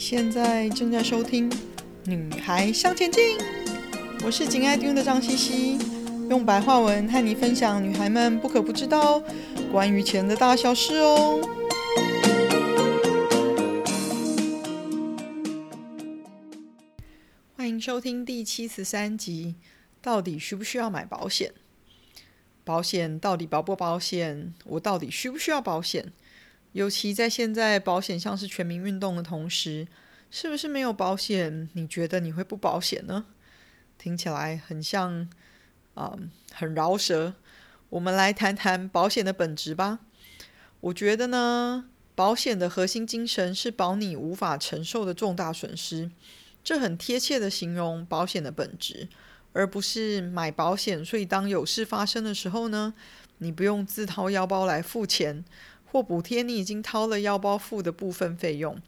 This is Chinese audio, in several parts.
现在正在收听《女孩向前进》，我是紧爱听的张茜茜，用白话文和你分享女孩们不可不知道关于钱的大小事哦。欢迎收听第七十三集，到底需不需要买保险？保险到底保不保险？我到底需不需要保险？尤其在现在保险像是全民运动的同时，是不是没有保险，你觉得你会不保险呢？听起来很像，啊、很饶舌。我们来谈谈保险的本质吧。我觉得呢，保险的核心精神是保你无法承受的重大损失，这很贴切的形容保险的本质，而不是买保险，所以当有事发生的时候呢，你不用自掏腰包来付钱。或补贴你已经掏了腰包付的部分费用。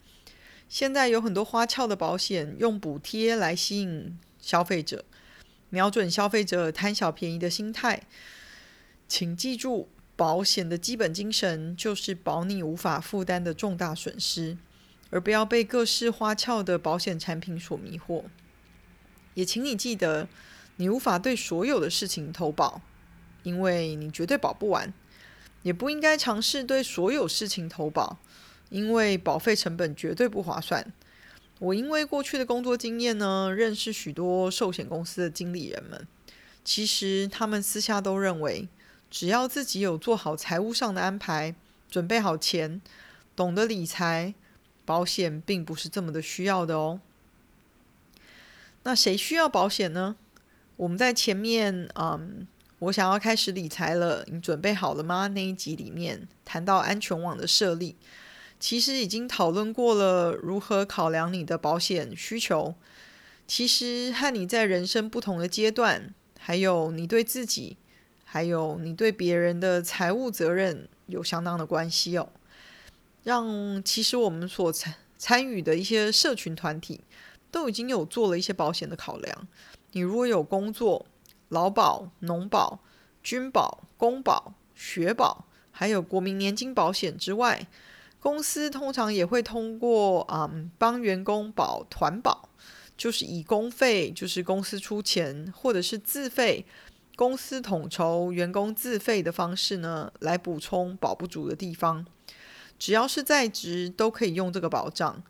现在有很多花俏的保险，用补贴来吸引消费者，瞄准消费者贪小便宜的心态。请记住，保险的基本精神就是保你无法负担的重大损失，而不要被各式花俏的保险产品所迷惑。也请你记得，你无法对所有的事情投保，因为你绝对保不完。也不应该尝试对所有事情投保，因为保费成本绝对不划算。我因为过去的工作经验呢，认识许多寿险公司的经理人们。其实他们私下都认为，只要自己有做好财务上的安排，准备好钱，懂得理财，保险并不是这么的需要的哦。那谁需要保险呢？我们在前面，嗯。我想要开始理财了，你准备好了吗？那一集里面谈到安全网的设立，其实已经讨论过了如何考量你的保险需求。其实和你在人生不同的阶段，还有你对自己，还有你对别人的财务责任有相当的关系哦。让其实我们所参参与的一些社群团体都已经有做了一些保险的考量。你如果有工作，劳保、农保、军保、公保、学保，还有国民年金保险之外，公司通常也会通过嗯帮员工保团保，就是以公费，就是公司出钱，或者是自费，公司统筹，员工自费的方式呢，来补充保不足的地方。只要是在职，都可以用这个保障。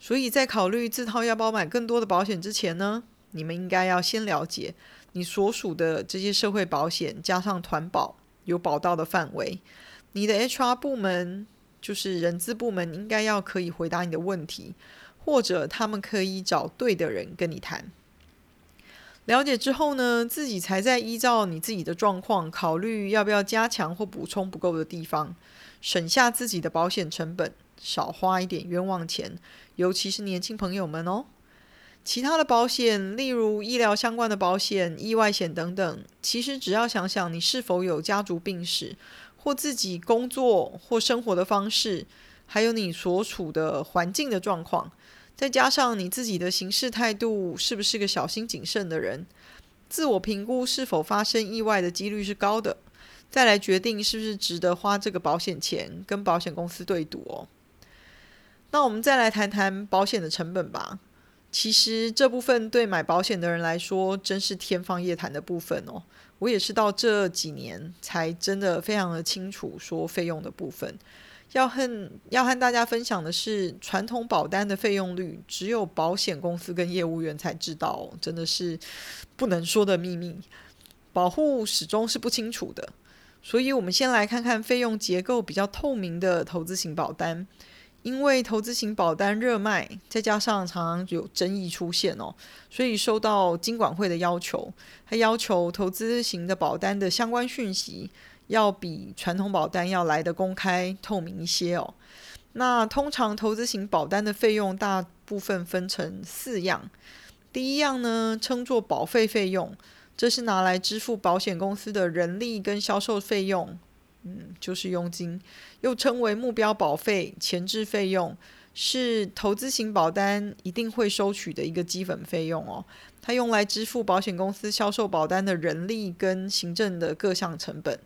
所以在考虑自掏腰包买更多的保险之前呢，你们应该要先了解。你所属的这些社会保险加上团保有保到的范围，你的 HR 部门就是人资部门，应该要可以回答你的问题，或者他们可以找对的人跟你谈。了解之后呢，自己才在依照你自己的状况考虑要不要加强或补充不够的地方，省下自己的保险成本，少花一点冤枉钱，尤其是年轻朋友们哦。其他的保险，例如医疗相关的保险、意外险等等，其实只要想想你是否有家族病史，或自己工作或生活的方式，还有你所处的环境的状况，再加上你自己的行事态度是不是个小心谨慎的人，自我评估是否发生意外的几率是高的，再来决定是不是值得花这个保险钱跟保险公司对赌哦。那我们再来谈谈保险的成本吧。其实这部分对买保险的人来说，真是天方夜谭的部分哦。我也是到这几年才真的非常的清楚说费用的部分。要和要和大家分享的是，传统保单的费用率只有保险公司跟业务员才知道，真的是不能说的秘密。保护始终是不清楚的，所以我们先来看看费用结构比较透明的投资型保单。因为投资型保单热卖，再加上常常有争议出现哦，所以受到金管会的要求，他要求投资型的保单的相关讯息要比传统保单要来得公开透明一些哦。那通常投资型保单的费用大部分分成四样，第一样呢称作保费费用，这是拿来支付保险公司的人力跟销售费用。嗯，就是佣金，又称为目标保费、前置费用，是投资型保单一定会收取的一个基本费用哦。它用来支付保险公司销售保单的人力跟行政的各项成本。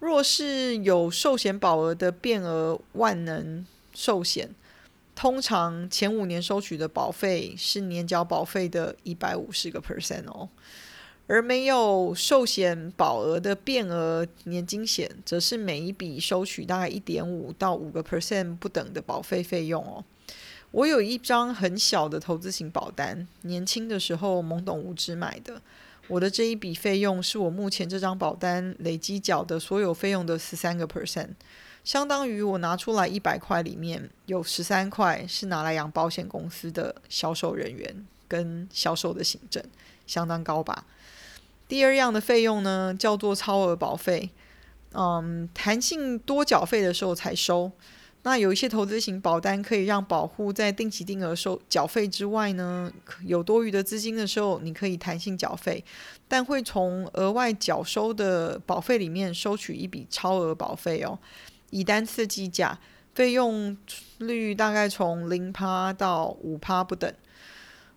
若是有寿险保额的变额万能寿险，通常前五年收取的保费是年缴保费的一百五十个 percent 哦。而没有寿险保额的变额年金险，则是每一笔收取大概一点五到五个 percent 不等的保费费用哦。我有一张很小的投资型保单，年轻的时候懵懂无知买的。我的这一笔费用是我目前这张保单累积缴的所有费用的十三个 percent，相当于我拿出来一百块里面有十三块是拿来养保险公司的销售人员跟销售的行政，相当高吧。第二样的费用呢，叫做超额保费，嗯，弹性多缴费的时候才收。那有一些投资型保单可以让保户在定期定额收缴费之外呢，有多余的资金的时候，你可以弹性缴费，但会从额外缴收的保费里面收取一笔超额保费哦，以单次计价，费用率大概从零趴到五趴不等。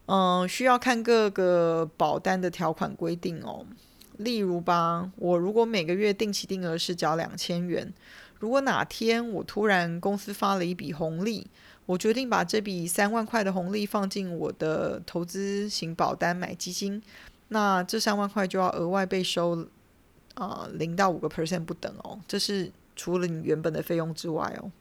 嗯，需要看各个保单的条款规定哦。例如吧，我如果每个月定期定额是缴两千元，如果哪天我突然公司发了一笔红利，我决定把这笔三万块的红利放进我的投资型保单买基金，那这三万块就要额外被收啊零到五个 percent 不等哦。这是除了你原本的费用之外哦。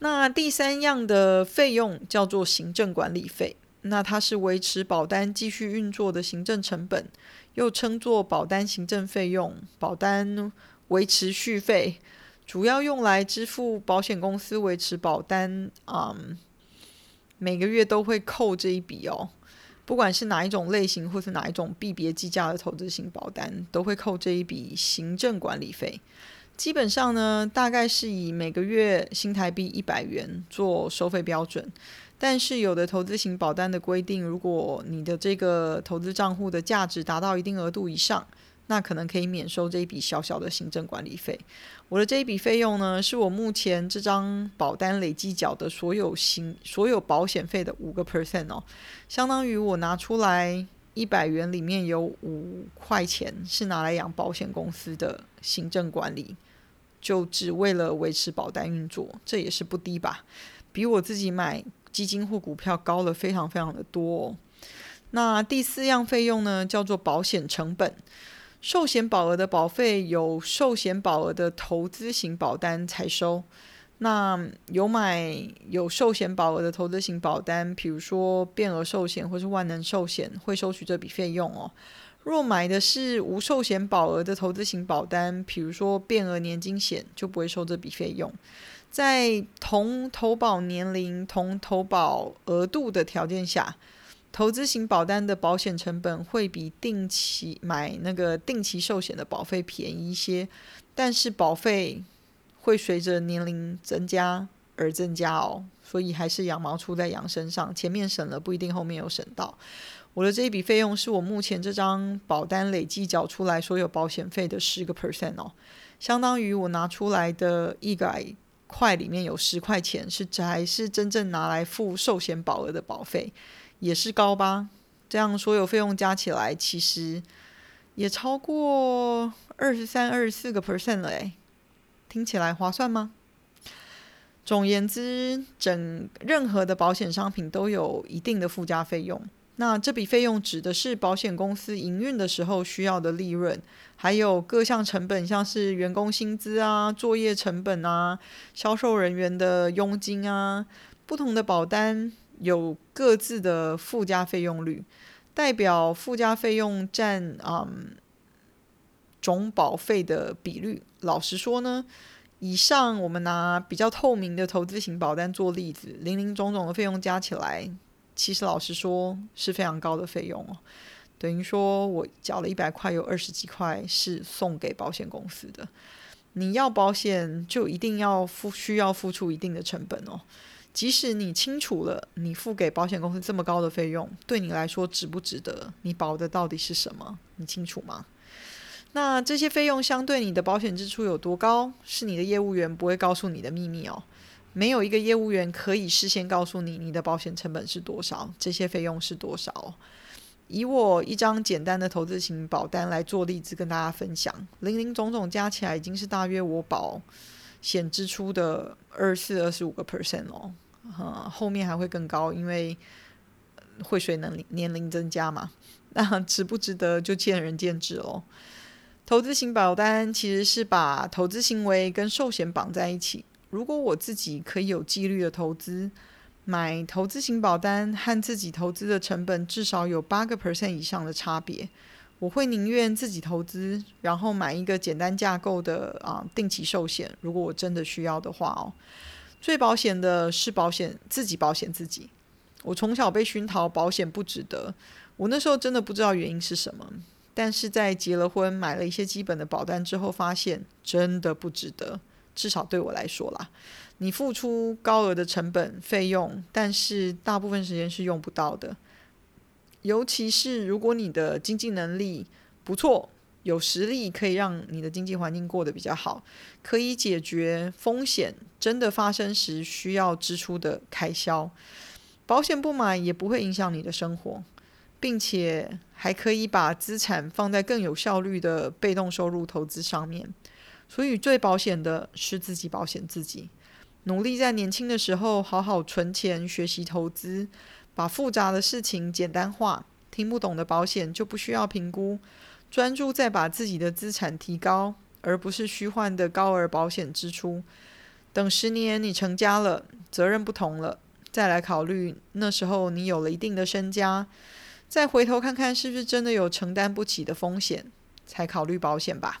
那第三样的费用叫做行政管理费。那它是维持保单继续运作的行政成本，又称作保单行政费用、保单维持续费，主要用来支付保险公司维持保单，嗯，每个月都会扣这一笔哦。不管是哪一种类型或是哪一种币别计价的投资型保单，都会扣这一笔行政管理费。基本上呢，大概是以每个月新台币一百元做收费标准。但是有的投资型保单的规定，如果你的这个投资账户的价值达到一定额度以上，那可能可以免收这一笔小小的行政管理费。我的这一笔费用呢，是我目前这张保单累计缴的所有行所有保险费的五个 percent 哦，相当于我拿出来一百元里面有五块钱是拿来养保险公司的行政管理，就只为了维持保单运作，这也是不低吧？比我自己买。基金或股票高了非常非常的多哦。那第四样费用呢，叫做保险成本。寿险保额的保费有寿险保额的投资型保单才收。那有买有寿险保额的投资型保单，比如说变额寿险或是万能寿险，会收取这笔费用哦。若买的是无寿险保额的投资型保单，比如说变额年金险，就不会收这笔费用。在同投保年龄、同投保额度的条件下，投资型保单的保险成本会比定期买那个定期寿险的保费便宜一些，但是保费会随着年龄增加而增加哦，所以还是羊毛出在羊身上，前面省了不一定后面有省到。我的这一笔费用是我目前这张保单累计缴出来所有保险费的十个 percent 哦，相当于我拿出来的一百。块里面有十块钱是还是真正拿来付寿险保额的保费，也是高吧？这样所有费用加起来，其实也超过二十三、二十四个 percent 了诶，听起来划算吗？总言之，整任何的保险商品都有一定的附加费用。那这笔费用指的是保险公司营运的时候需要的利润，还有各项成本，像是员工薪资啊、作业成本啊、销售人员的佣金啊。不同的保单有各自的附加费用率，代表附加费用占嗯总保费的比率。老实说呢，以上我们拿比较透明的投资型保单做例子，零零总总的费用加起来。其实老实说是非常高的费用哦，等于说我缴了一百块，有二十几块是送给保险公司的。你要保险就一定要付，需要付出一定的成本哦。即使你清楚了，你付给保险公司这么高的费用，对你来说值不值得？你保的到底是什么？你清楚吗？那这些费用相对你的保险支出有多高，是你的业务员不会告诉你的秘密哦。没有一个业务员可以事先告诉你你的保险成本是多少，这些费用是多少。以我一张简单的投资型保单来做例子，跟大家分享，零零总总加起来已经是大约我保险支出的二四二十五个 percent 哦。呃，后面还会更高，因为会随能年龄增加嘛。那值不值得就见仁见智喽。投资型保单其实是把投资行为跟寿险绑在一起。如果我自己可以有纪律的投资，买投资型保单和自己投资的成本至少有八个 percent 以上的差别，我会宁愿自己投资，然后买一个简单架构的啊定期寿险。如果我真的需要的话哦，最保险的是保险自己保险自己。我从小被熏陶保险不值得，我那时候真的不知道原因是什么，但是在结了婚买了一些基本的保单之后，发现真的不值得。至少对我来说啦，你付出高额的成本费用，但是大部分时间是用不到的。尤其是如果你的经济能力不错，有实力可以让你的经济环境过得比较好，可以解决风险真的发生时需要支出的开销。保险不买也不会影响你的生活，并且还可以把资产放在更有效率的被动收入投资上面。所以最保险的是自己保险自己，努力在年轻的时候好好存钱、学习投资，把复杂的事情简单化，听不懂的保险就不需要评估，专注在把自己的资产提高，而不是虚幻的高额保险支出。等十年你成家了，责任不同了，再来考虑，那时候你有了一定的身家，再回头看看是不是真的有承担不起的风险，才考虑保险吧。